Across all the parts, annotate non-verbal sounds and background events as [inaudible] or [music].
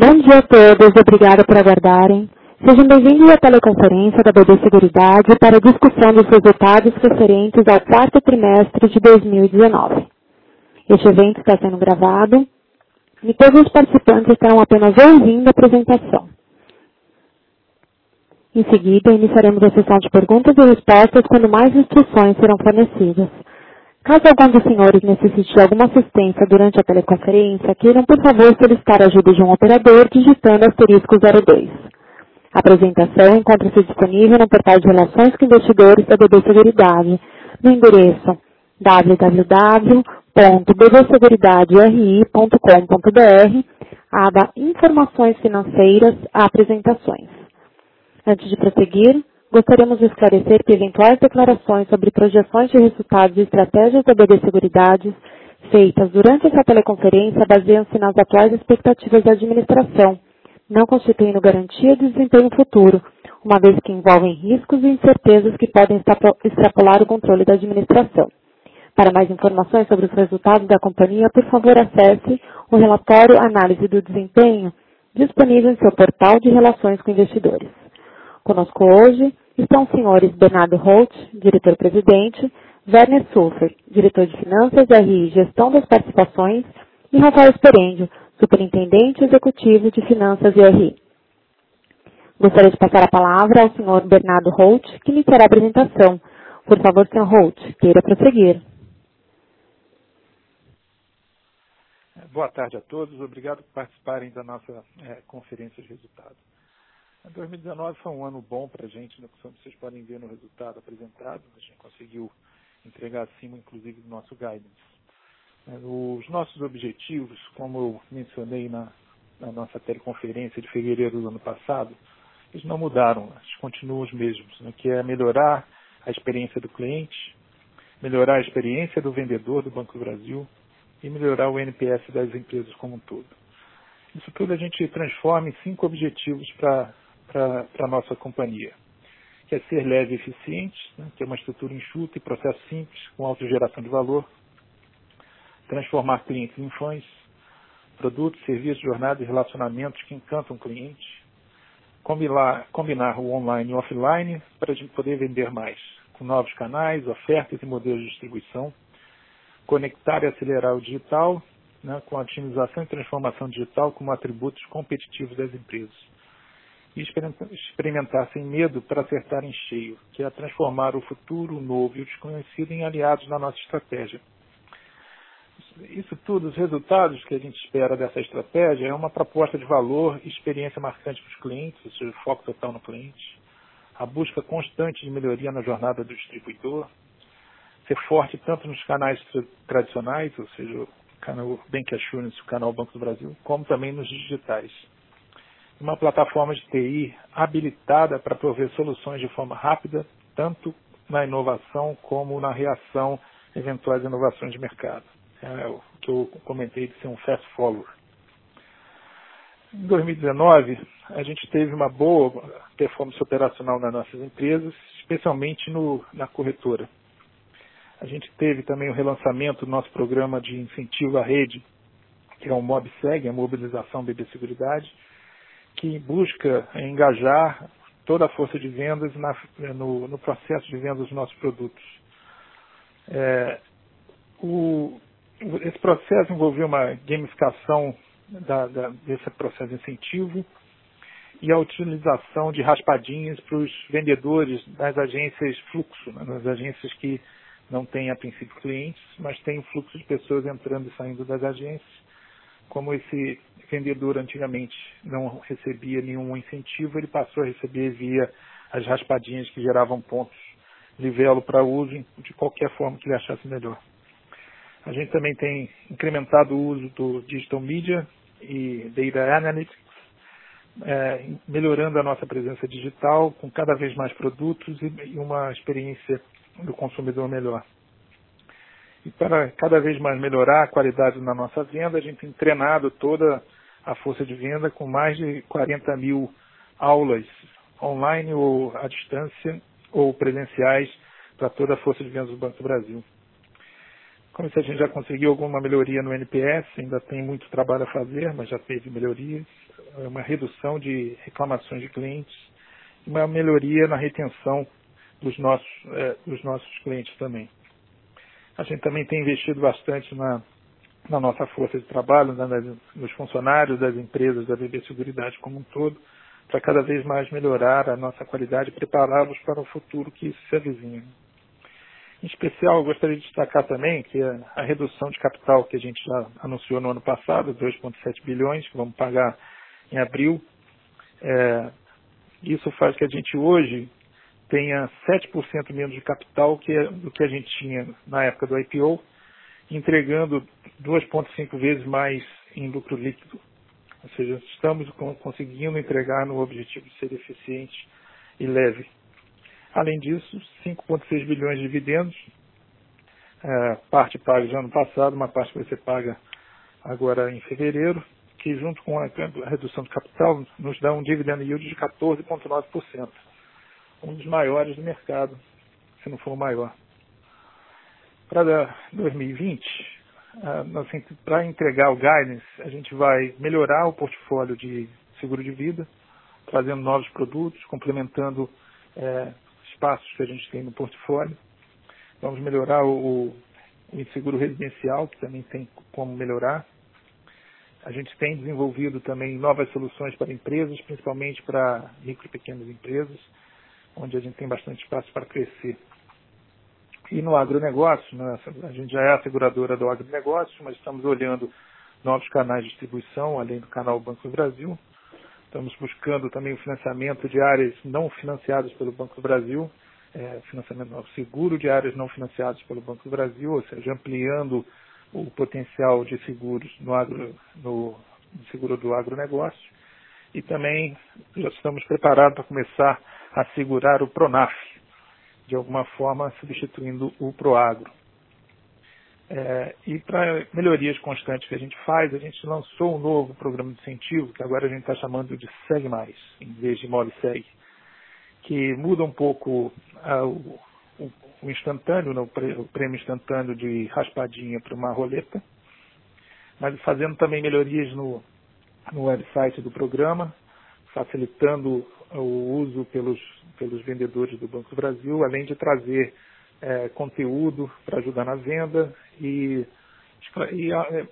Bom dia a todos, obrigada por aguardarem. Sejam bem-vindos à teleconferência da BB Seguridade para a discussão dos resultados referentes ao quarto trimestre de 2019. Este evento está sendo gravado e todos os participantes estarão apenas ouvindo a apresentação. Em seguida, iniciaremos a sessão de perguntas e respostas quando mais instruções serão fornecidas. Caso algum dos senhores necessite de alguma assistência durante a teleconferência, queiram, por favor, solicitar a ajuda de um operador digitando asterisco 02. A apresentação encontra-se disponível no portal de Relações com Investidores da BB Seguridade, no endereço www.bbseguridaderi.com.br, aba Informações Financeiras, Apresentações. Antes de prosseguir, gostaríamos de esclarecer que eventuais declarações sobre projeções de resultados e estratégias da BB Seguridades feitas durante essa teleconferência baseiam-se nas atuais expectativas da administração, não constituindo garantia de desempenho futuro, uma vez que envolvem riscos e incertezas que podem extrapolar o controle da administração. Para mais informações sobre os resultados da companhia, por favor acesse o relatório Análise do Desempenho, disponível em seu portal de Relações com Investidores. Conosco hoje estão os senhores Bernardo Holt, diretor-presidente, Werner Sulfer, diretor de Finanças, RI e Gestão das Participações, e Rafael Esperendio, superintendente executivo de Finanças e RI. Gostaria de passar a palavra ao senhor Bernardo Holt, que iniciará a apresentação. Por favor, senhor Holt, queira prosseguir. Boa tarde a todos. Obrigado por participarem da nossa é, conferência de resultados. 2019 foi um ano bom para a gente, né, como vocês podem ver no resultado apresentado, a gente conseguiu entregar acima, inclusive, do nosso guidance. É, os nossos objetivos, como eu mencionei na, na nossa teleconferência de fevereiro do ano passado, eles não mudaram, eles continuam os mesmos, né, que é melhorar a experiência do cliente, melhorar a experiência do vendedor do Banco do Brasil e melhorar o NPS das empresas como um todo. Isso tudo a gente transforma em cinco objetivos para para a nossa companhia, que é ser leve e eficiente, né, ter uma estrutura enxuta e processo simples, com autogeração de valor, transformar clientes em fãs, produtos, serviços, jornadas e relacionamentos que encantam o cliente, combinar, combinar o online e o offline para a gente poder vender mais, com novos canais, ofertas e modelos de distribuição, conectar e acelerar o digital, né, com a otimização e transformação digital como atributos competitivos das empresas e experimentar sem medo para acertar em cheio, que é transformar o futuro, o novo e o desconhecido em aliados na nossa estratégia. Isso tudo, os resultados que a gente espera dessa estratégia é uma proposta de valor e experiência marcante para os clientes, ou seja, foco total no cliente, a busca constante de melhoria na jornada do distribuidor, ser forte tanto nos canais tradicionais, ou seja, o canal Bank Assurance, o canal Banco do Brasil, como também nos digitais uma plataforma de TI habilitada para prover soluções de forma rápida, tanto na inovação como na reação a eventuais inovações de mercado. É o que eu comentei de ser um fast follower. Em 2019, a gente teve uma boa performance operacional nas nossas empresas, especialmente no, na corretora. A gente teve também o relançamento do nosso programa de incentivo à rede, que é o MobSeg, a mobilização BB Seguridade, que busca engajar toda a força de vendas na, no, no, processo de venda dos nossos produtos. É, o, esse processo envolveu uma gamificação da, da, desse processo de incentivo e a utilização de raspadinhas para os vendedores das agências fluxo, né, nas agências que não têm a princípio clientes, mas têm um fluxo de pessoas entrando e saindo das agências como esse vendedor antigamente não recebia nenhum incentivo, ele passou a receber via as raspadinhas que geravam pontos livelo para uso de qualquer forma que ele achasse melhor. A gente também tem incrementado o uso do Digital Media e Data Analytics, é, melhorando a nossa presença digital com cada vez mais produtos e uma experiência do consumidor melhor. E para cada vez mais melhorar a qualidade na nossa venda, a gente tem treinado toda a força de venda com mais de 40 mil aulas online ou à distância ou presenciais para toda a força de vendas do Banco do Brasil. como se a gente já conseguiu alguma melhoria no NPS, ainda tem muito trabalho a fazer, mas já teve melhorias, é uma redução de reclamações de clientes, uma melhoria na retenção dos nossos, é, dos nossos clientes também. A gente também tem investido bastante na, na nossa força de trabalho, né, nos funcionários das empresas da BB Seguridade como um todo, para cada vez mais melhorar a nossa qualidade e prepará-los para o futuro que se avizinha. Em especial, gostaria de destacar também que a, redução de capital que a gente já anunciou no ano passado, 2,7 bilhões, que vamos pagar em abril, é, isso faz que a gente hoje tenha 7% menos de capital que, do que a gente tinha na época do IPO, entregando 2,5 vezes mais em lucro líquido. Ou seja, estamos conseguindo entregar no objetivo de ser eficiente e leve. Além disso, 5,6 bilhões de dividendos, é, parte paga já ano passado, uma parte vai ser paga agora em fevereiro, que junto com a redução de capital nos dá um dividend yield de 14,9%, um dos maiores do mercado, se não for o maior. Para 2020, assim, para entregar o guidance, a gente vai melhorar o portfólio de seguro de vida, trazendo novos produtos, complementando é, espaços que a gente tem no portfólio. Vamos melhorar o, o seguro residencial, que também tem como melhorar. A gente tem desenvolvido também novas soluções para empresas, principalmente para micro e pequenas empresas, onde a gente tem bastante espaço para crescer. E no agronegócio, né, a gente já é a seguradora do agronegócio, mas estamos olhando novos canais de distribuição, além do canal Banco do Brasil, Estamos buscando também o financiamento de áreas não financiadas pelo Banco do Brasil, é, financiamento seguro de áreas não financiadas pelo Banco do Brasil, ou seja, ampliando o potencial de seguros no, agro, no, no seguro do agronegócio. E também já estamos preparados para começar a segurar o Pronaf, de alguma forma substituindo o Proagro. É, e para melhorias constantes que a gente faz, a gente lançou um novo programa de incentivo, que agora a gente está chamando de Segue Mais, em vez de Mole Segue, que muda um pouco ah, o, o, o, instantâneo, né, o prêmio instantâneo de raspadinha para uma roleta, mas fazendo também melhorias no, no website do programa, facilitando o uso pelos, pelos vendedores do Banco do Brasil, além de trazer é, conteúdo para ajudar na venda e, e é,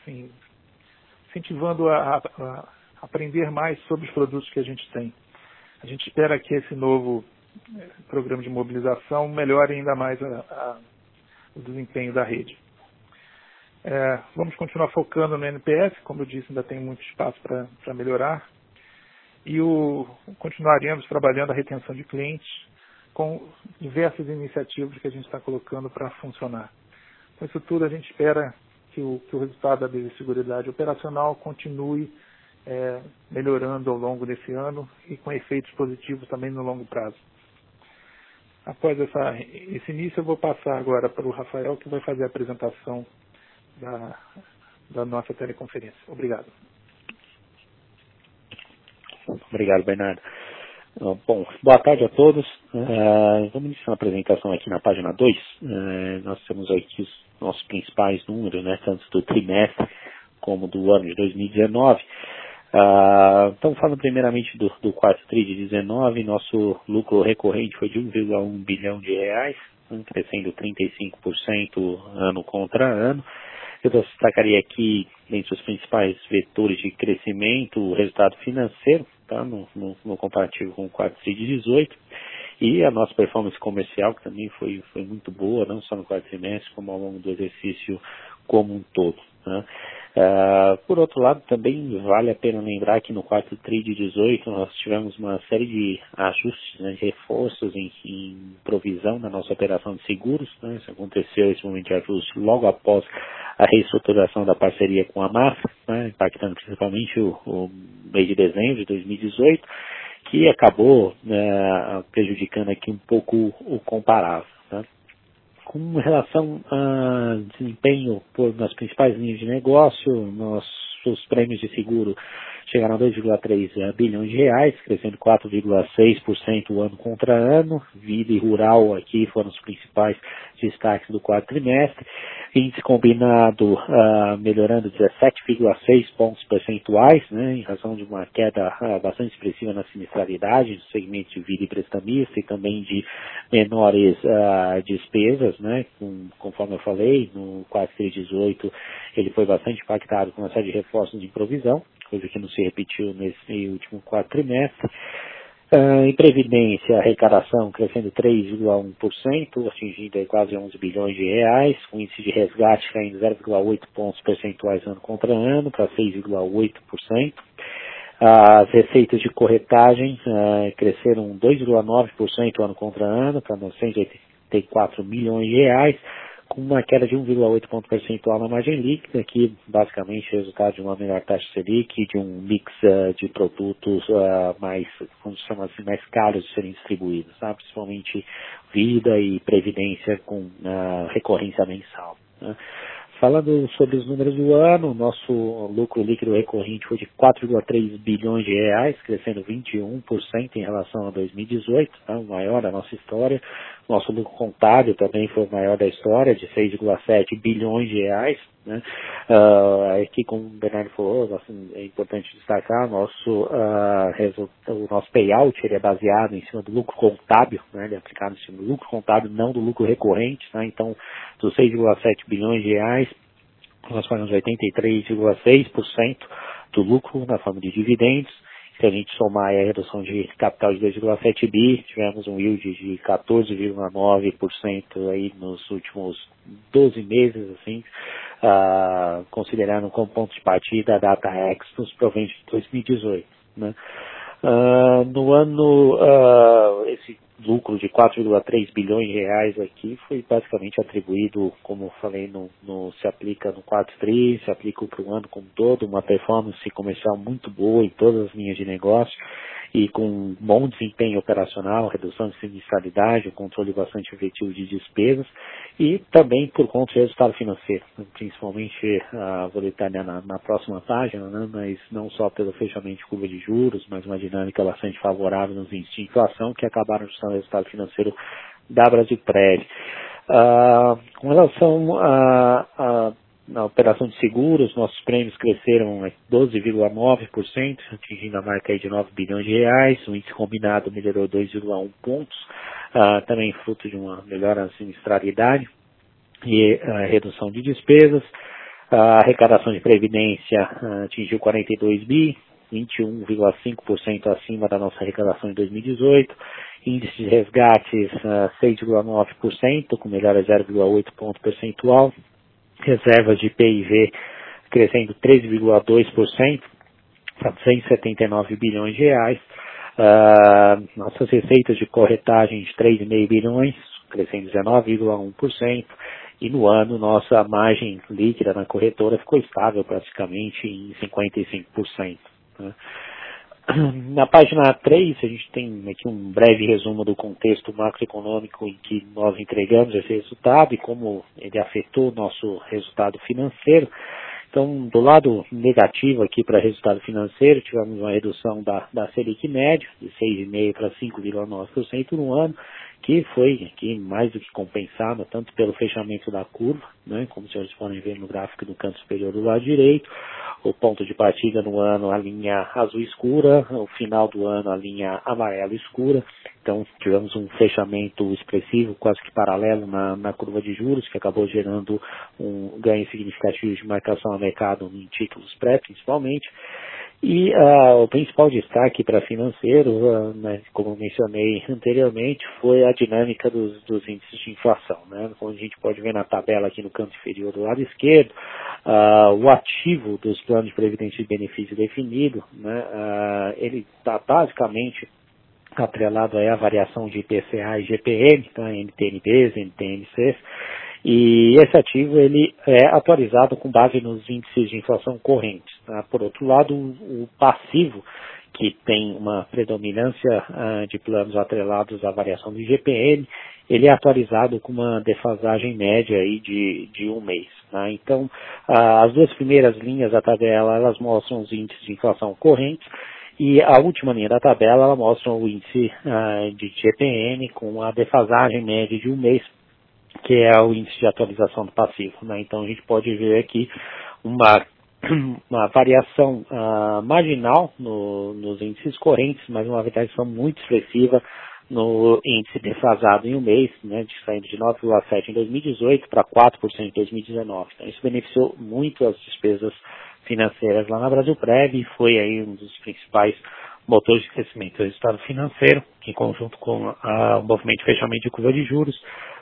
enfim, incentivando a, a, aprender mais sobre os produtos que a gente tem. A gente espera que esse novo é, programa de mobilização melhore ainda mais a, o desempenho da rede. É, vamos continuar focando no NPS, como eu disse, ainda tem muito espaço para melhorar. E o, continuaremos trabalhando a retenção de clientes, com diversas iniciativas que a gente está colocando para funcionar. Com isso tudo, a gente espera que o, que o resultado da biosseguridade operacional continue é, melhorando ao longo desse ano e com efeitos positivos também no longo prazo. Após essa, esse início, eu vou passar agora para o Rafael, que vai fazer a apresentação da, da nossa teleconferência. Obrigado. Obrigado, Bernardo. Bom, boa tarde a todos. Uh, vamos iniciar a apresentação aqui na página 2. Uh, é, nós temos aqui os nossos principais números, né, tanto do trimestre como do ano de 2019. Uh, estamos falando primeiramente do, do quarto TRI de 19, nosso lucro recorrente foi de 1,1 bilhão de reais, crescendo 35% ano contra ano. Eu destacaria aqui, os principais vetores de crescimento, o resultado financeiro, tá? no, no, no comparativo com o quarto TRI de 18, e a nossa performance comercial, que também foi, foi muito boa, não só no quarto trimestre, como ao longo do exercício como um todo. Né? Uh, por outro lado, também vale a pena lembrar que no quarto TRI de 18 nós tivemos uma série de ajustes, né, de reforços em, em, provisão na nossa operação de seguros. Né? Isso aconteceu esse momento de ajuste logo após a reestruturação da parceria com a MAF, né, impactando principalmente o, o mês de dezembro de 2018, que acabou né, prejudicando aqui um pouco o comparável. Com relação a desempenho por, nas principais linhas de negócio, nossos prêmios de seguro chegaram a 2,3 bilhões de reais, crescendo 4,6% ano contra ano. Vida e rural aqui foram os principais destaques do quarto trimestre. Índice combinado uh, melhorando 17,6 pontos percentuais, né, em razão de uma queda uh, bastante expressiva na sinistralidade do segmento de vida e prestamista e também de menores uh, despesas, né, com, conforme eu falei, no quarto de 18 ele foi bastante impactado com uma série de reforços de provisão, coisa que não se repetiu nesse último quarto trimestre. Uh, em Previdência, arrecadação crescendo 3,1%, atingindo quase 11 bilhões de reais, o índice de resgate caindo 0,8 pontos percentuais ano contra ano, para 6,8%. As receitas de corretagem uh, cresceram 2,9% ano contra ano, para 984 milhões de reais, com uma queda de 1,8 ponto percentual na margem líquida, que basicamente é resultado de uma menor taxa Selic de um mix uh, de produtos uh, mais, como se chama assim, mais caros de serem distribuídos, tá? principalmente vida e previdência com uh, recorrência mensal. Né? Falando sobre os números do ano, nosso lucro líquido recorrente foi de 4,3 bilhões de reais, crescendo 21% em relação a 2018, tá? o maior da nossa história. Nosso lucro contábil também foi o maior da história, de 6,7 bilhões de reais. Né? Uh, aqui, como o Bernardo falou, assim, é importante destacar, nosso, uh, o nosso payout ele é baseado em cima do lucro contábil, né? ele é aplicado em cima do lucro contábil, não do lucro recorrente. Tá? Então, dos 6,7 bilhões de reais, nós pagamos 83,6% do lucro na forma de dividendos. Se a gente somar a redução de capital de 2,7 bi, tivemos um yield de 14,9% aí nos últimos 12 meses, assim, uh, considerando como ponto de partida a DataX nos proventes de 2018. Né? Uh, no ano, uh, esse lucro de 4,3 bilhões de reais aqui foi basicamente atribuído, como eu falei, no, no se aplica no quarto tri, se aplica para o ano como todo, uma performance comercial muito boa em todas as linhas de negócio e com bom desempenho operacional, redução de sinistralidade, um controle bastante efetivo de despesas e também por conta do resultado financeiro, principalmente, uh, vou detalhar na, na próxima página, né, mas não só pelo fechamento de curva de juros, mas uma dinâmica bastante favorável nos índices de inflação que acabaram ajustando resultado financeiro da Brasilprev. Uh, com relação a, a operação de seguros, nossos prêmios cresceram 12,9%, atingindo a marca de 9 bilhões de reais, o índice combinado melhorou 2,1 pontos, uh, também fruto de uma melhora na sinistralidade e uh, redução de despesas. A arrecadação de previdência uh, atingiu 42 bi, 21,5% acima da nossa arrecadação em 2018. Índice de resgates 6,9%, com melhora 0,8 ponto percentual reservas de PIV crescendo 3,2% para 179 bilhões de reais. Uh, nossas receitas de corretagem de 3,5 bilhões, crescendo 19,1%. E no ano, nossa margem líquida na corretora ficou estável praticamente em 55%. Né? [clears throat] Na página 3, a gente tem aqui um breve resumo do contexto macroeconômico em que nós entregamos esse resultado e como ele afetou o nosso resultado financeiro. Então, do lado negativo aqui para resultado financeiro, tivemos uma redução da, da Selic média de 6,5% para 5,9% no ano, que foi aqui mais do que compensada, tanto pelo fechamento da curva, né, como vocês podem ver no gráfico do canto superior do lado direito, o ponto de partida no ano a linha azul escura, o final do ano a linha amarelo escura. Então tivemos um fechamento expressivo, quase que paralelo na, na curva de juros, que acabou gerando um ganho significativo de marcação a mercado em títulos pré, principalmente. E uh, o principal destaque para financeiro, uh, né, como mencionei anteriormente, foi a dinâmica dos, dos, índices de inflação. Né? Como a gente pode ver na tabela aqui no canto inferior do lado esquerdo, uh, o ativo dos planos de previdência de benefício definido, né, ele está basicamente atrelado à variação de IPCA e GPM, tá? NTNBs, NTNCs, e esse ativo ele é atualizado com base nos índices de inflação correntes. Tá? Por outro lado, o, passivo que tem uma predominância uh, de planos atrelados à variação do IGPM, ele é atualizado com uma defasagem média aí de, de um mês. Né? Então, uh, as duas primeiras linhas da tabela, elas mostram os índices de inflação correntes, e a última linha da tabela, ela mostra o índice uh, de GPM com a defasagem média de um mês, que é o índice de atualização do passivo. Né? Então, a gente pode ver aqui uma [clears throat] uma variação uh, marginal no, nos índices correntes, mas uma variação muito expressiva no índice defasado em um mês, né, saindo de 9,7% em 2018 para 4% em 2019. Então, isso beneficiou muito as despesas financeiras lá na Brasil Prev e foi aí um dos principais motores de crescimento do resultado financeiro, que em conjunto com a, o movimento de fechamento de curva de juros,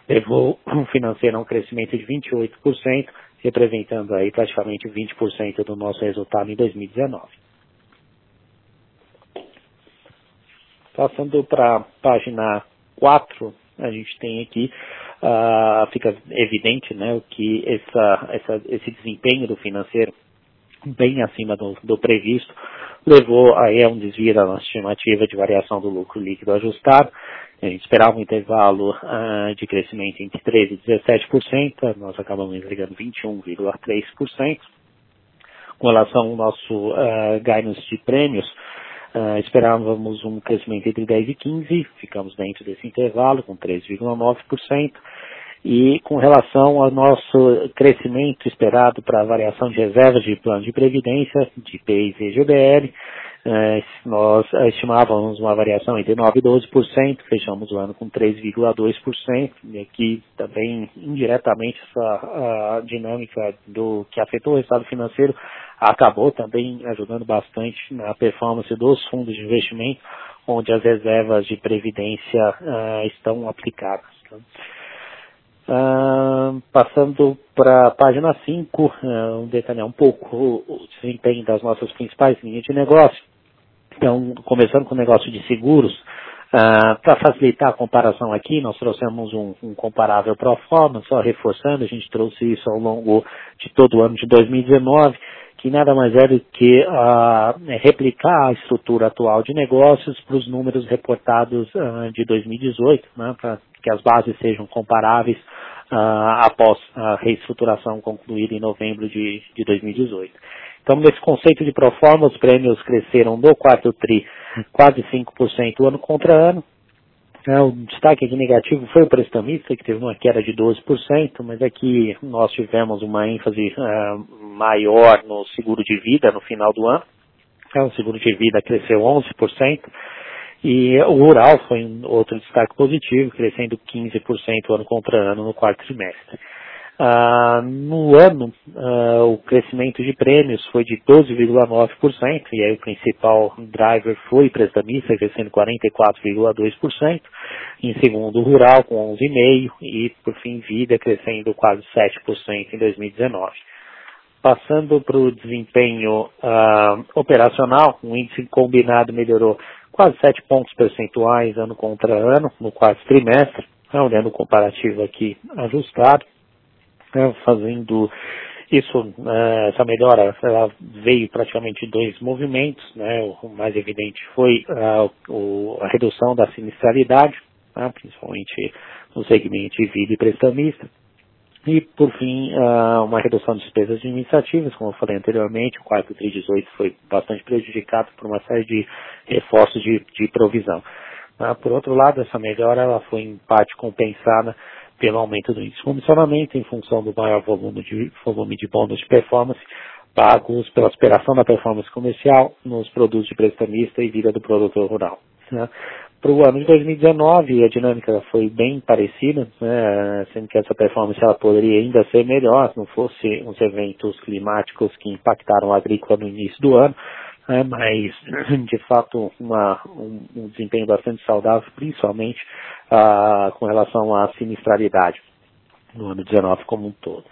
levou financeiro a um crescimento de 28%, representando aí praticamente 20% do nosso resultado em 2019. Passando para a página 4, a gente tem aqui, uh, fica evidente né, que essa, essa, esse desempenho do financeiro bem acima do, do, previsto levou aí a um desvio da nossa estimativa de variação do lucro líquido ajustado. Gente esperava um intervalo uh, de crescimento entre 13% e 17%, nós acabamos entregando 21,3%. Com relação ao nosso uh, guidance de prêmios, uh, esperávamos um crescimento entre 10% e 15%, ficamos dentro desse intervalo com 13,9%. E com relação ao nosso crescimento esperado para a variação de reservas de plano de previdência, de PIs e GBL, eh, nós estimávamos uma variação entre 9% e 12%, fechamos o ano com 3,2%, e aqui também indiretamente essa dinâmica do que afetou o resultado financeiro acabou também ajudando bastante na performance dos fundos de investimento, onde as reservas de previdência uh, estão aplicadas. Uh, passando para a página 5, uh, um detalhar um pouco o, desempenho das nossas principais linhas de negócio. Então, começando com o negócio de seguros, uh, para facilitar a comparação aqui, nós trouxemos um, um comparável pro forma, só reforçando, a gente trouxe isso ao longo de todo o ano de 2019, que nada mais é do que uh, replicar a estrutura atual de negócios para os números reportados uh, de 2018, né, para que as bases sejam comparáveis após a reestruturação concluída em novembro de, de 2018. Então, nesse conceito de proforma, os prêmios cresceram no quarto TRI quase 5% ano contra ano. É, o destaque aqui negativo foi o prestamista, que teve uma queda de 12%, mas aqui nós tivemos uma ênfase uh, maior no seguro de vida no final do ano. É, o seguro de vida cresceu 11%, e o rural foi um outro destaque positivo, crescendo 15% ano contra ano no quarto trimestre. Ah, no ano, ah, o crescimento de prêmios foi de 12,9%, e aí o principal driver foi prestamista, crescendo 44,2%, em segundo rural com 11,5% e por fim vida crescendo quase 7% em 2019. Passando para o desempenho ah, operacional, o índice combinado melhorou quase 7 pontos percentuais ano contra ano no quarto trimestre, né, olhando o comparativo aqui ajustado, né, fazendo isso, né, essa melhora ela veio praticamente de dois movimentos, né, o mais evidente foi uh, a redução da sinistralidade, né, principalmente no segmento de vida e prestamista, e, por fim, uh, uma redução de despesas administrativas, como eu falei anteriormente, o quarto TRI 18 foi bastante prejudicado por uma série de reforços de, de provisão. Uh, por outro lado, essa melhora ela foi em parte compensada pelo aumento do índice de comissionamento em função do maior volume de, volume de bônus de performance pagos pela superação da performance comercial nos produtos de prestamista e vida do produtor rural. Né? Para o ano de 2019, a dinâmica foi bem parecida, né, sendo que essa performance ela poderia ainda ser melhor se não fosse os eventos climáticos que impactaram a agrícola no início do ano, né, mas, [clears throat] de fato, uma, um, um, desempenho bastante saudável, principalmente ah, com relação à sinistralidade no ano 19 como um todo.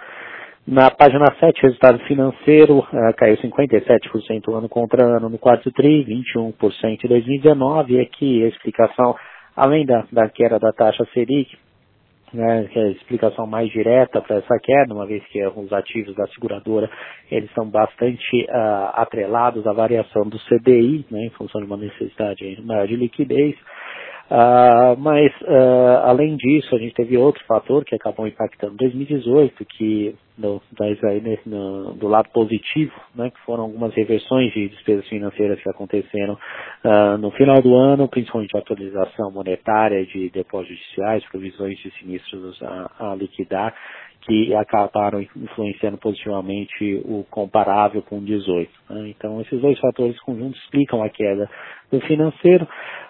Na página 7, resultado financeiro uh, caiu 57% ano contra ano no quarto TRI, 21% em 2019. E aqui a explicação, além da, da queda da taxa Selic, né, que é a explicação mais direta para essa queda, uma vez que os ativos da seguradora eles são bastante uh, atrelados à variação do CDI, né, em função de uma necessidade maior de liquidez. Uh, mas, uh, além disso, a gente teve outro fator que acabou impactando. 2018, que no, aí, no, do lado positivo, né, que foram algumas reversões de despesas financeiras que aconteceram uh, no final do ano, principalmente a atualização monetária de depósitos judiciais, provisões de sinistros a, a liquidar, que acabaram influenciando positivamente o comparável com 18. Né? Então, esses dois fatores conjuntos explicam a queda do financeiro,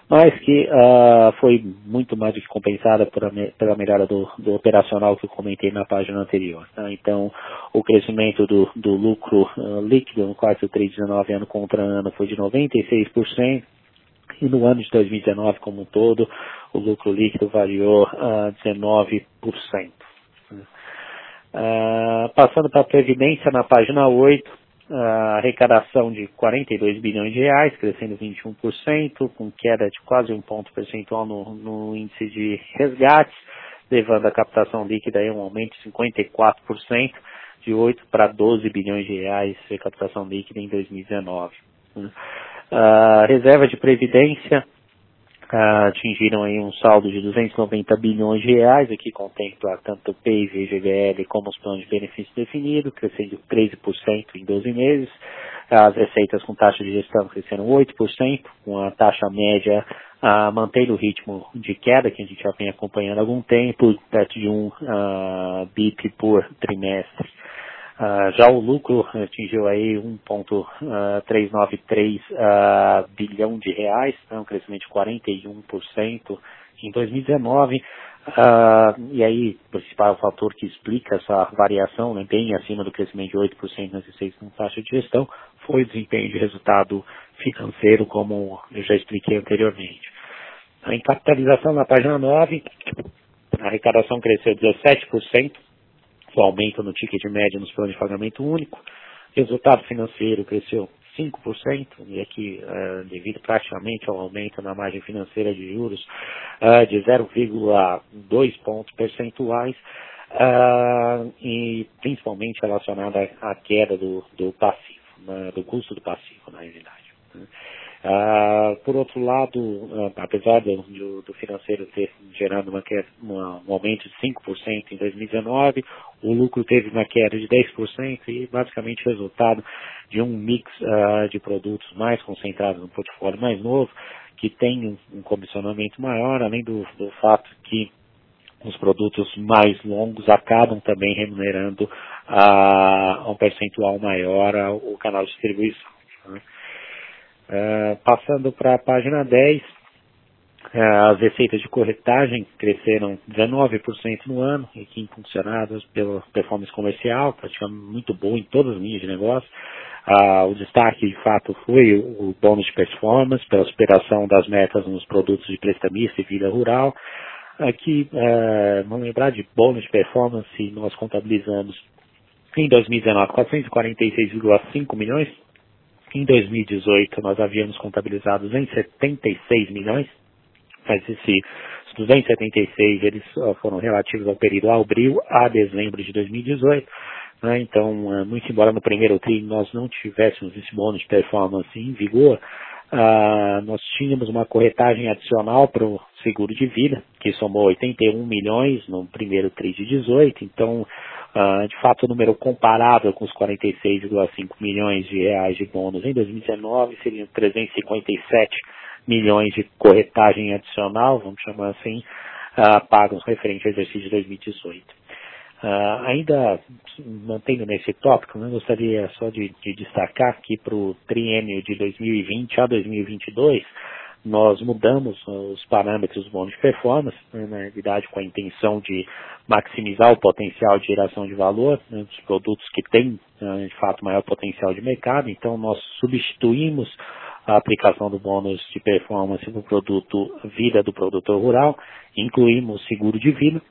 mas que uh, foi muito mais do que compensada por pela melhora do, do, operacional que eu comentei na página anterior. Tá? Então, o crescimento do, do lucro uh, líquido no quarto tri 19 ano contra ano foi de 96%, e no ano de 2019 como um todo, o lucro líquido variou uh, 19%. Uh, passando para a Previdência, na página 8, a arrecadação de 42 bilhões de reais, crescendo 21%, com queda de quase um ponto percentual no, no índice de resgates, levando a captação líquida a um aumento de 54%, de 8 para 12 bilhões de reais de captação líquida em 2019. A reserva de previdência uh, atingiram aí um saldo de 290 bilhões de reais, aqui contempla tanto o PIB GVL como os planos de benefício definido, crescendo 13% em 12 meses. As receitas com taxa de gestão cresceram 8%, com a taxa média uh, mantendo o ritmo de queda que a gente já vem acompanhando há algum tempo, perto de um uh, BIP por trimestre. Uh, já o lucro atingiu aí 1,393 uh, uh, bilhão de reais, né, um crescimento de 41% em 2019. Uh, e aí, o principal fator que explica essa variação, né, bem acima do crescimento de 8% nas receitas com taxa de gestão, foi o desempenho de resultado financeiro, como eu já expliquei anteriormente. Em capitalização, na página 9, a arrecadação cresceu 17%, o aumento no ticket médio nos planos de pagamento único. Resultado financeiro cresceu 5%, e aqui uh, devido praticamente ao aumento na margem financeira de juros uh, de 0,2 pontos percentuais, uh, e principalmente relacionada à queda do, do passivo, né, do custo do passivo, na realidade. Ah, por outro lado, uh, apesar do, do, financeiro ter gerado uma, uma, um aumento de 5% em 2019, o lucro teve uma queda de 10% e basicamente resultado de um mix uh, de produtos mais concentrados no portfólio mais novo, que tem um, um comissionamento maior, além do, do fato que os produtos mais longos acabam também remunerando a um percentual maior o canal de distribuição. Né? Uh, passando para a página 10, uh, é, as receitas de corretagem cresceram 19% no ano, que impulsionadas pela performance comercial, praticamente muito boa em todas as linhas de negócio. Uh, o destaque, de fato, foi o, bônus de performance, pela superação das metas nos produtos de prestamista e vida rural. Aqui, uh, vamos lembrar de bônus de performance, nós contabilizamos em 2019 446,5 milhões, em 2018, nós havíamos contabilizado 276 milhões, mas esses 276 eles foram relativos ao período abril a dezembro de 2018. Né? Então, eh, muito embora no primeiro TRI nós não tivéssemos esse bônus de performance em vigor, Uh, nós tínhamos uma corretagem adicional para o seguro de vida, que somou 81 milhões no primeiro TRI de 18, então Uh, de fato, o número comparável com os 46,5 milhões de reais de bônus em 2019 seriam 357 milhões de corretagem adicional, vamos chamar assim, uh, pagos referente ao exercício de 2018. Uh, ah, ainda mantendo nesse tópico, né, gostaria só de, de destacar que para o triênio de 2020 a 2022, nós mudamos os parâmetros do bônus de performance, né, na realidade com a intenção de maximizar o potencial de geração de valor né, dos produtos que têm, né, de fato, maior potencial de mercado. Então, nós substituímos a aplicação do bônus de performance no produto vida do produtor rural, incluímos seguro de vida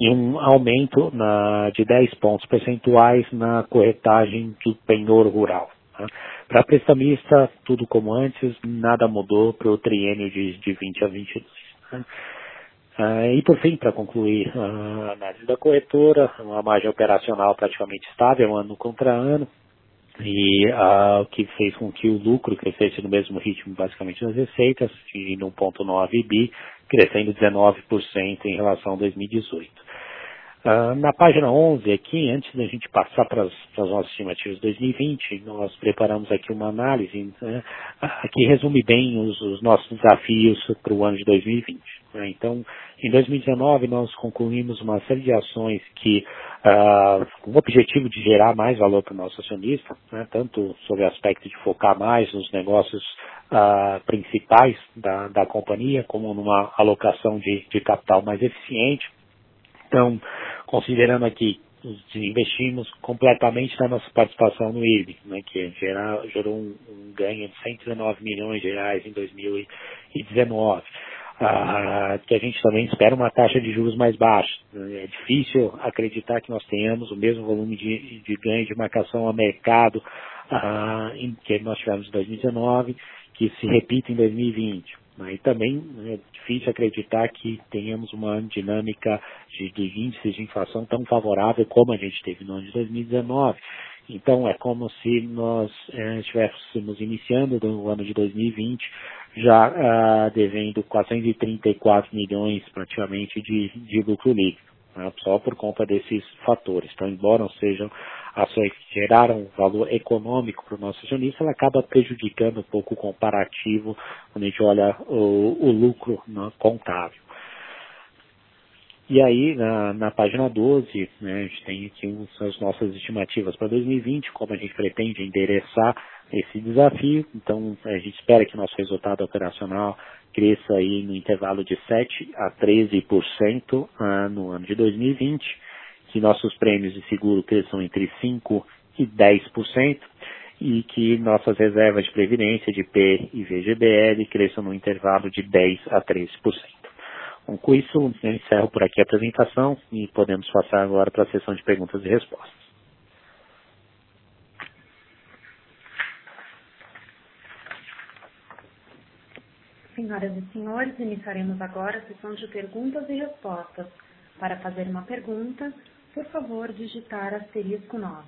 e um aumento na, de 10 pontos percentuais na corretagem do penhor rural. Tá? Para prestamista, tudo como antes, nada mudou para o triênio de, de 20 a 22. Né? Uh, e por fim, para concluir a análise da corretora, uma margem operacional praticamente estável ano contra ano, e uh, o que fez com que o lucro crescesse no mesmo ritmo basicamente das receitas, de 1,9 bi, crescendo 19% em relação a 2018. Uh, na página 11 aqui, antes da gente passar para as nossas estimativas de 2020, nós preparamos aqui uma análise né, que resume bem os, os nossos desafios para o ano de 2020. Né? Então, em 2019 nós concluímos uma série de ações que, uh, com o objetivo de gerar mais valor para o nosso acionista, né, tanto sobre o aspecto de focar mais nos negócios uh, principais da, da companhia, como numa alocação de, de capital mais eficiente, então, considerando aqui, investimos completamente na nossa participação no IRB, né, que gerar, gerou um, um, ganho de 119 milhões de reais em 2019. Ah, que a gente também espera uma taxa de juros mais baixa. É difícil acreditar que nós tenhamos o mesmo volume de, de ganho de marcação a mercado ah, em, que nós tivemos em 2019, que se repita em 2020. E também é difícil acreditar que tenhamos uma dinâmica de, de índices de inflação tão favorável como a gente teve no ano de 2019. Então é como se nós é, estivéssemos iniciando o ano de 2020 já ah, devendo 434 milhões praticamente de, de lucro líquido, né, só por conta desses fatores. Então, embora sejam ações que geraram valor econômico para o nosso acionista, ela acaba prejudicando um pouco o comparativo quando a gente olha o, o lucro contábil. E aí, na, na página 12, né, a gente tem aqui as nossas estimativas para 2020, como a gente pretende endereçar esse desafio. Então, a gente espera que nosso resultado operacional cresça aí no intervalo de 7 a 13% ah, no ano de 2020 que nossos prêmios de seguro cresçam entre 5% e 10% e que nossas reservas de previdência de P e VGBL cresçam no intervalo de 10% a 13%. Bom, com isso, eu encerro por aqui a apresentação e podemos passar agora para a sessão de perguntas e respostas. Senhoras e senhores, iniciaremos agora a sessão de perguntas e respostas. Para fazer uma pergunta, por favor, digitar asterisco 9.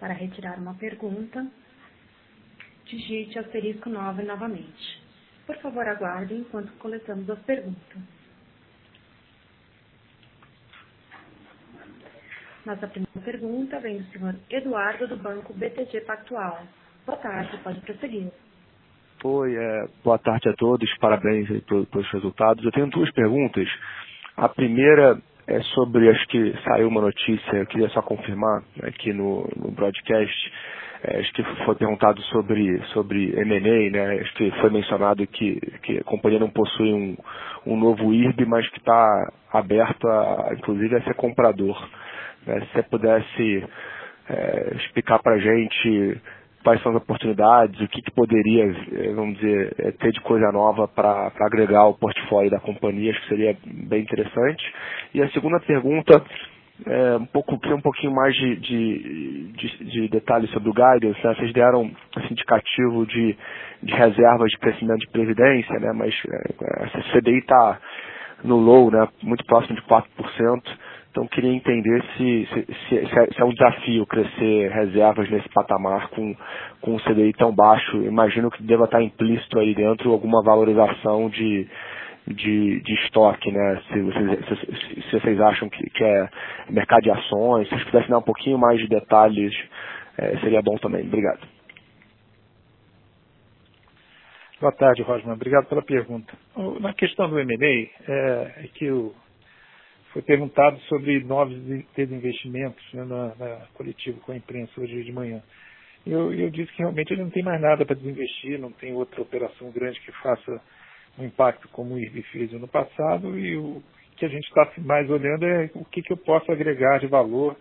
Para retirar uma pergunta, digite asterisco 9 novamente. Por favor, aguarde enquanto coletamos as perguntas. Nossa primeira pergunta vem do senhor Eduardo, do Banco BTG Pactual. Boa tarde, pode prosseguir. Oi, é, boa tarde a todos, parabéns pelos resultados. Eu tenho duas perguntas. A primeira é sobre, acho que saiu uma notícia, eu queria só confirmar aqui no, no broadcast, é, acho que foi perguntado sobre, sobre M&A, né, acho que foi mencionado que, que a companhia não possui um, um novo IRB, mas que está aberto, a, inclusive, a ser comprador. Né, se você pudesse é, explicar para a gente quais são as oportunidades, o que, que poderia, eh, vamos dizer, eh, ter de coisa nova para agregar ao portfólio da companhia, acho que seria bem interessante. E a segunda pergunta, é, um pouco, um pouquinho mais de, de, de, de detalhes sobre o guidance, né? vocês deram esse indicativo de, de reservas de crescimento de previdência, né? mas é, essa CDI está no low, né? muito próximo de 4%. Então, queria entender se, se, se, é, se, é, um desafio crescer reservas nesse patamar com, com um CDI tão baixo. Imagino que deva estar implícito aí dentro alguma valorização de, de, de estoque, né? Se vocês, se, se vocês acham que, que, é mercado de ações, se vocês pudessem dar um pouquinho mais de detalhes, é, seria bom também. Obrigado. Boa tarde, Rosman. Obrigado pela pergunta. Na questão do M&A, é, é que o foi perguntado sobre novos desinvestimentos né, na, na coletiva com a imprensa hoje de manhã. Eu, eu disse que realmente ele não tem mais nada para desinvestir, não tem outra operação grande que faça um impacto como o IRB fez no passado e o que a gente está mais olhando é o que, que eu posso agregar de valor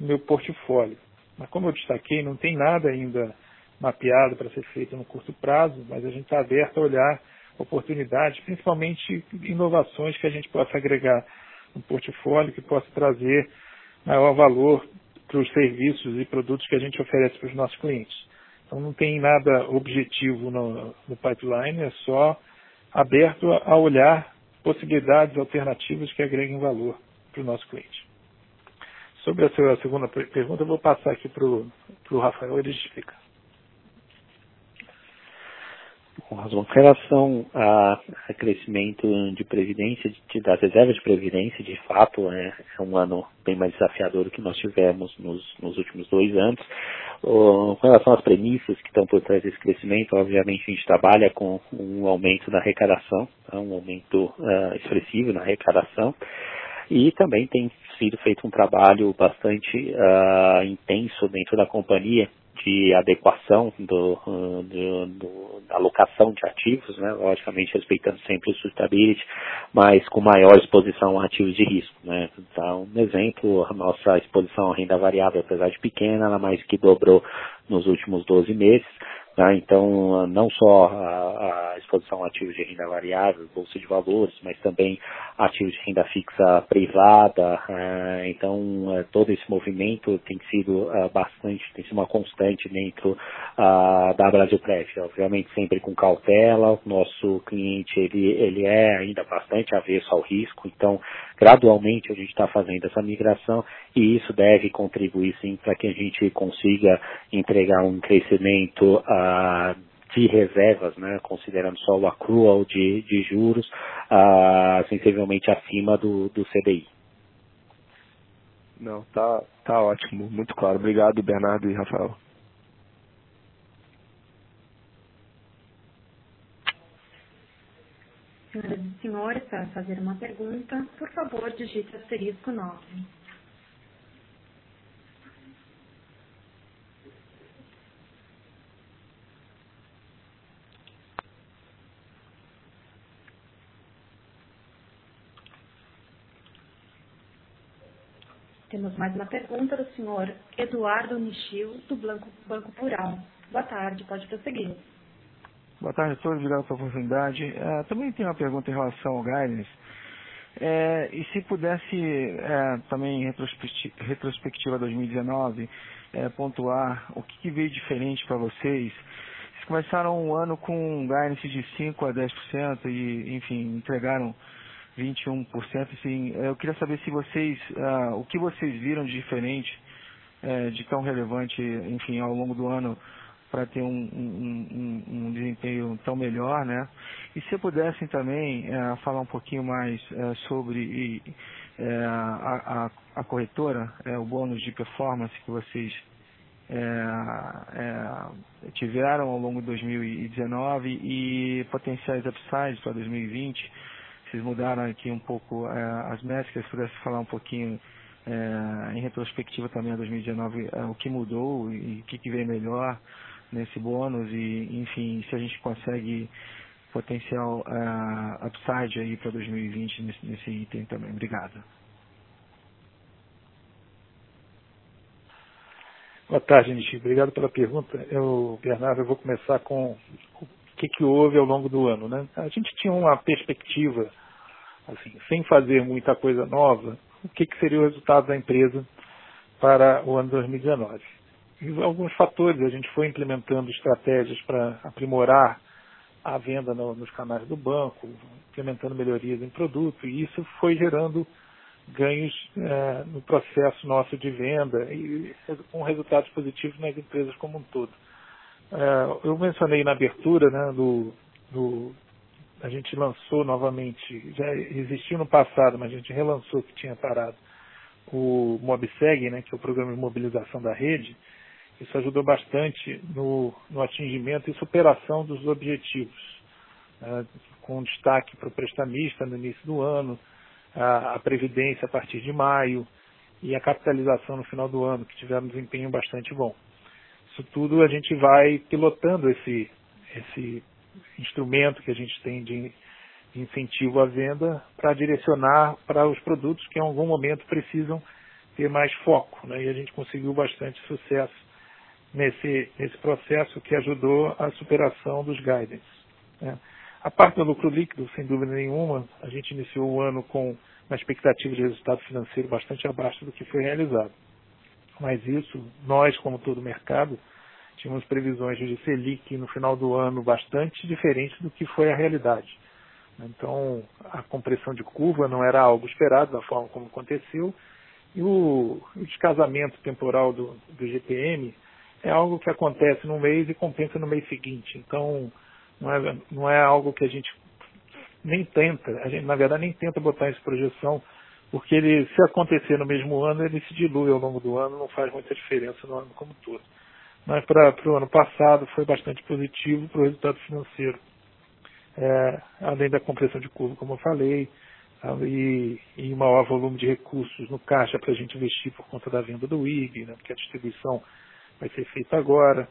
no meu portfólio. Mas como eu destaquei, não tem nada ainda mapeado para ser feito no curto prazo, mas a gente está aberto a olhar oportunidades, principalmente inovações que a gente possa agregar um portfólio que possa trazer maior valor para os serviços e produtos que a gente oferece para os nossos clientes. Então não tem nada objetivo no, no pipeline, é só aberto a olhar possibilidades alternativas que agreguem valor para o nosso cliente. Sobre a sua segunda pergunta, eu vou passar aqui para o Rafael, ele explica. Com relação a, a, crescimento de previdência, de, das reservas de previdência, de fato é, é, um ano bem mais desafiador do que nós tivemos nos, nos últimos dois anos. com relação às premissas que estão por trás desse crescimento, obviamente a gente trabalha com um aumento da arrecadação, tá? um aumento uh, expressivo na arrecadação, e também tem sido feito um trabalho bastante uh, intenso dentro da companhia de adequação do, do, do, da alocação de ativos, né, logicamente respeitando sempre o sustainability, mas com maior exposição a ativos de risco. Né. Então, um exemplo, a nossa exposição à renda variável, apesar de pequena, ela mais que dobrou nos últimos 12 meses. Tá? Então, não só a, a, exposição a ativos de renda variável, bolsa de valores, mas também ativos de renda fixa privada. Uh, então, uh, todo esse movimento tem sido uh, bastante, tem sido uma constante dentro da Brasil Prev. Obviamente, sempre com cautela. O nosso cliente ele, ele é ainda bastante avesso ao risco. Então, gradualmente a gente está fazendo essa migração e isso deve contribuir sim para que a gente consiga entregar um crescimento uh, de reservas, né, considerando só o accrual de, de juros, uh, sensivelmente acima do, do CDI. Não, tá, tá ótimo, muito claro. Obrigado, Bernardo e Rafael. Senhoras e senhores, para fazer uma pergunta, por favor, digite asterisco 9. Temos mais uma pergunta do senhor Eduardo Nichil, do Banco, Plural. Boa tarde, pode prosseguir. Boa tarde a todos, obrigado pela oportunidade. Uh, também tenho uma pergunta em relação ao guidance. É, e se pudesse é, também, em retrospectiva 2019, é, pontuar o que, que veio diferente para vocês. Vocês começaram o ano com um guidance de 5% a 10% e, enfim, entregaram 21%. Assim, eu queria saber se vocês, uh, o que vocês viram de diferente, de tão relevante, enfim, ao longo do ano para ter um, um, um, desempenho tão melhor, né? E se pudessem também é, falar um pouquinho mais é, sobre é, a, a, a, corretora, é, o bônus de performance que vocês é, é, tiveram ao longo de 2019 e potenciais upsides para 2020. Vocês mudaram aqui um pouco as métricas, se pudesse falar um pouquinho em retrospectiva também a 2019, o que mudou e o que, que veio melhor nesse bônus e, enfim, se a gente consegue potencial uh, upside aí para 2020 nesse, nesse item também. Obrigado. Boa tarde, Nishi. Obrigado pela pergunta. Eu, Bernardo, eu vou começar com o que, que houve ao longo do ano. Né? A gente tinha uma perspectiva, assim, sem fazer muita coisa nova, o que, que seria o resultado da empresa para o ano 2019 alguns fatores. A gente foi implementando estratégias para aprimorar a venda no, nos canais do banco, implementando melhorias em produto, e isso foi gerando ganhos é, no processo nosso de venda e com resultados positivos nas empresas como um todo. É, eu mencionei na abertura né, do, do, a gente lançou novamente, já existiu no passado, mas a gente relançou que tinha parado o MobSeg, né, que é o programa de mobilização da rede, isso ajudou bastante no, no atingimento e superação dos objetivos, né, com destaque para o prestamista no início do ano, a, a, previdência a partir de maio e a capitalização no final do ano, que tiveram um desempenho bastante bom. Isso tudo a gente vai pilotando esse, esse instrumento que a gente tem de, de incentivo à venda para direcionar para os produtos que em algum momento precisam ter mais foco. Né? E a gente conseguiu bastante sucesso nesse, nesse processo que ajudou a superação dos guidance. Né? A parte do lucro líquido, sem dúvida nenhuma, a gente iniciou o ano com uma expectativa de resultado financeiro bastante abaixo do que foi realizado. Mas isso, nós, como todo o mercado, tínhamos previsões de Selic no final do ano bastante diferentes do que foi a realidade. Então, a compressão de curva não era algo esperado da forma como aconteceu, e o, o descasamento temporal do, do GPM é algo que acontece no mês e compensa no mês seguinte. Então, não é, não é algo que a gente nem tenta, a gente na verdade nem tenta botar essa projeção, porque ele, se acontecer no mesmo ano, ele se dilui ao longo do ano, não faz muita diferença no ano como todo. Mas para o ano passado foi bastante positivo para o resultado financeiro. É, além da compressão de curva, como eu falei, e, e maior volume de recursos no caixa para a gente investir por conta da venda do IG, né, porque a distribuição vai ser feita agora.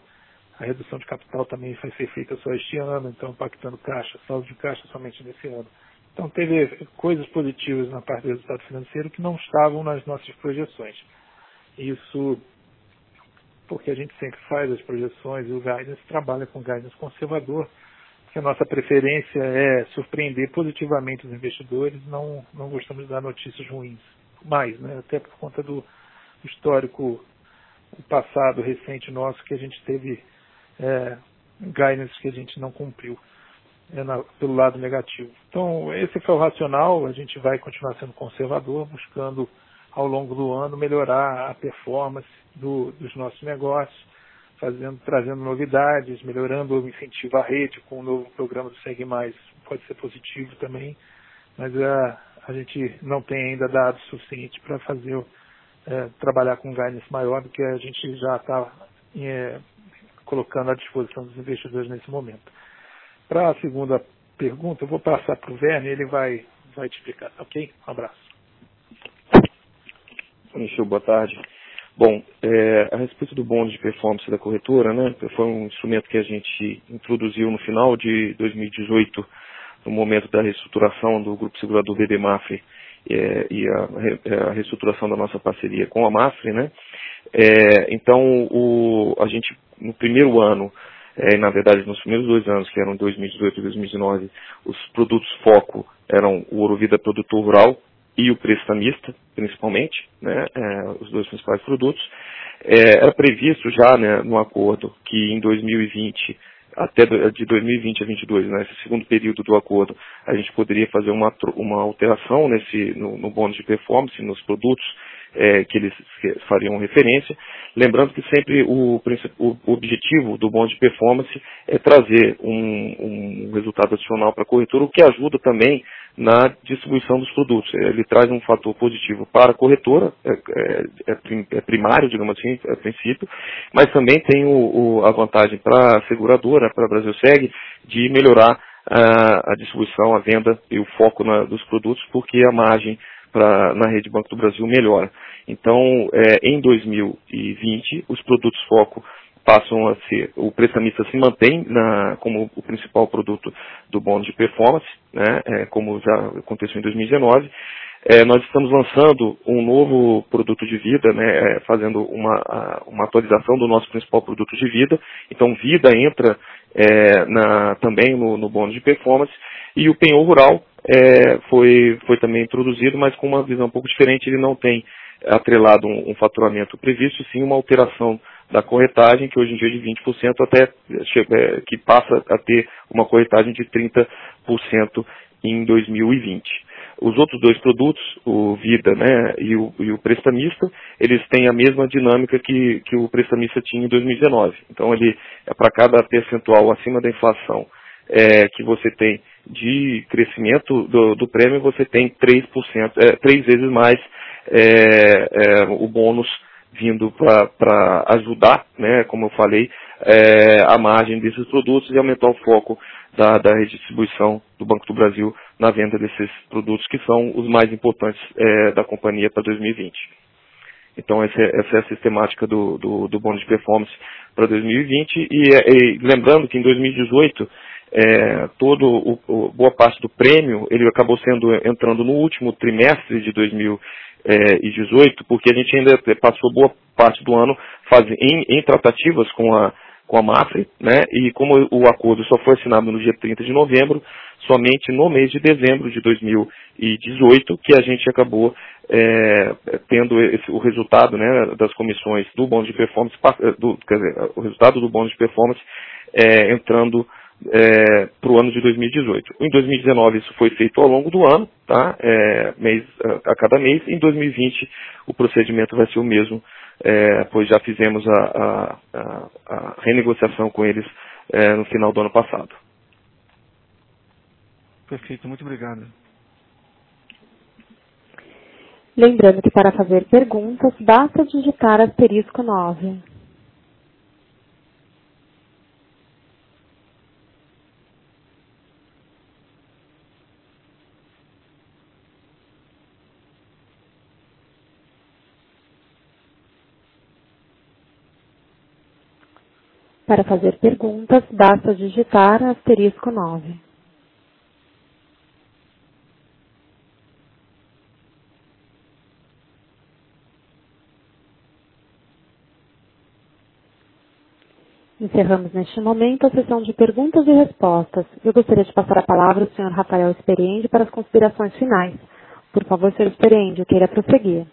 A redução de capital também vai ser feita só este ano, então impactando caixa, saldo de caixa somente nesse ano. Então teve coisas positivas na parte do resultado financeiro que não estavam nas nossas projeções. Isso porque a gente sempre faz as projeções e o guidance trabalha com guidance conservador, porque a nossa preferência é surpreender positivamente os investidores, não, não gostamos de dar notícias ruins. Mais, né? até por conta do histórico o passado recente nosso que a gente teve é, guidance que a gente não cumpriu é, na, pelo lado negativo. Então, esse foi o racional, a gente vai continuar sendo conservador, buscando ao longo do ano melhorar a performance do, dos nossos negócios, fazendo, trazendo novidades, melhorando o incentivo à rede com o novo programa do Segue Mais, pode ser positivo também, mas a, a gente não tem ainda dados suficientes para fazer é, trabalhar com guidance maior do que a gente já está é, colocando à disposição dos investidores nesse momento. Para a segunda pergunta, eu vou passar para o Verne, ele vai, vai te explicar, ok? Um abraço. Michel, boa tarde. Bom, é, a respeito do bônus de performance da corretora, né, foi um instrumento que a gente introduziu no final de 2018, no momento da reestruturação do grupo segurador BD Mafre é, e a, é, a, reestruturação da nossa parceria com a Mafre, né? É, então, o, a gente, no primeiro ano, é, na verdade, nos primeiros dois anos, que eram 2018 e 2019, os produtos foco eram o Ouro Vida Produtor Rural e o Prestamista, principalmente, né, é, os dois principais produtos. É, era previsto já né, no acordo que em 2020 até de 2020 a 2022, né, esse segundo período do acordo, a gente poderia fazer uma, uma alteração nesse, no, no bônus de performance, nos produtos é, que eles fariam referência. Lembrando que sempre o, o objetivo do bônus de performance é trazer um, um resultado adicional para a corretora, o que ajuda também na distribuição dos produtos. Ele traz um fator positivo para a corretora, é, é, é, é primário, digamos assim, a princípio, mas também tem o, o, a vantagem para a seguradora, para a Brasilseg, de melhorar a, a, distribuição, a venda e o foco na, dos produtos, porque a margem pra, na rede Banco do Brasil melhora. Então, é, em 2020, os produtos foco passam a ser, o prestamista se mantém na, como o principal produto do bônus de performance, né, é, como já aconteceu em 2019. É, nós estamos lançando um novo produto de vida, né, é, fazendo uma, uma atualização do nosso principal produto de vida. Então, vida entra é, na, também no, no bônus de performance. E o penhor rural é, foi, foi também introduzido, mas com uma visão um pouco diferente. Ele não tem atrelado um, um faturamento previsto, sim uma alteração da corretagem, que hoje em dia é de 20% até é, que passa a ter uma corretagem de 30% em 2020. Os outros dois produtos, o Vida né, e, o, e o Prestamista, eles têm a mesma dinâmica que, que o Prestamista tinha em 2019. Então, ele é para cada percentual acima da inflação é, que você tem de crescimento do, do prêmio, você tem 3%, é, três vezes mais é, é o bônus vindo para ajudar, né, como eu falei, é, a margem desses produtos e aumentar o foco da, da redistribuição do Banco do Brasil na venda desses produtos que são os mais importantes é, da companhia para 2020. Então essa é, a sistemática do, do, do bônus de performance para 2020 e, e, lembrando que em 2018 é, todo o, o, boa parte do prêmio ele acabou sendo entrando no último trimestre de 2018 é, 18, porque a gente ainda passou boa parte do ano faz, em, em tratativas com a, com a MAFRE, né, e como o acordo só foi assinado no dia 30 de novembro, somente no mês de dezembro de 2018 que a gente acabou é, tendo esse, o resultado né, das comissões do bônus de performance, do, dizer, o resultado do bônus de performance é, entrando é, para o ano de 2018. Em 2019 isso foi feito ao longo do ano, tá? É, mês, a, a, cada mês. Em 2020 o procedimento vai ser o mesmo, é, pois já fizemos a, a, a renegociação com eles é, no final do ano passado. Perfeito, muito obrigado. Lembrando que para fazer perguntas, basta digitar asterisco 9. Para fazer perguntas, basta digitar asterisco 9. Encerramos neste momento a sessão de perguntas e respostas. Eu gostaria de passar a palavra ao Sr. Rafael Esperende para as considerações finais. Por favor, Sr. Esperende, queira prosseguir.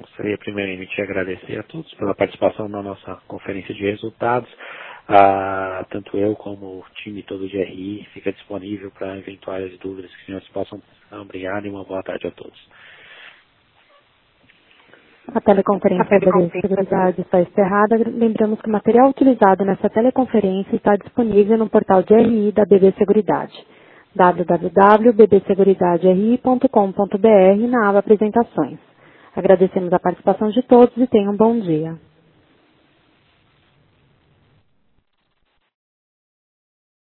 Gostaria primeiramente de agradecer a todos pela participação na nossa conferência de resultados. Ah, tanto eu como o time todo de RI fica disponível para eventuais dúvidas que os senhores possam. Obrigado e uma boa tarde a todos. A teleconferência da Seguridade está encerrada. Lembramos que o material utilizado nessa teleconferência está disponível no portal de RI da BB Seguridade www.bbseguridaderi.com.br na aba Apresentações. Agradecemos a participação de todos e tenham um bom dia.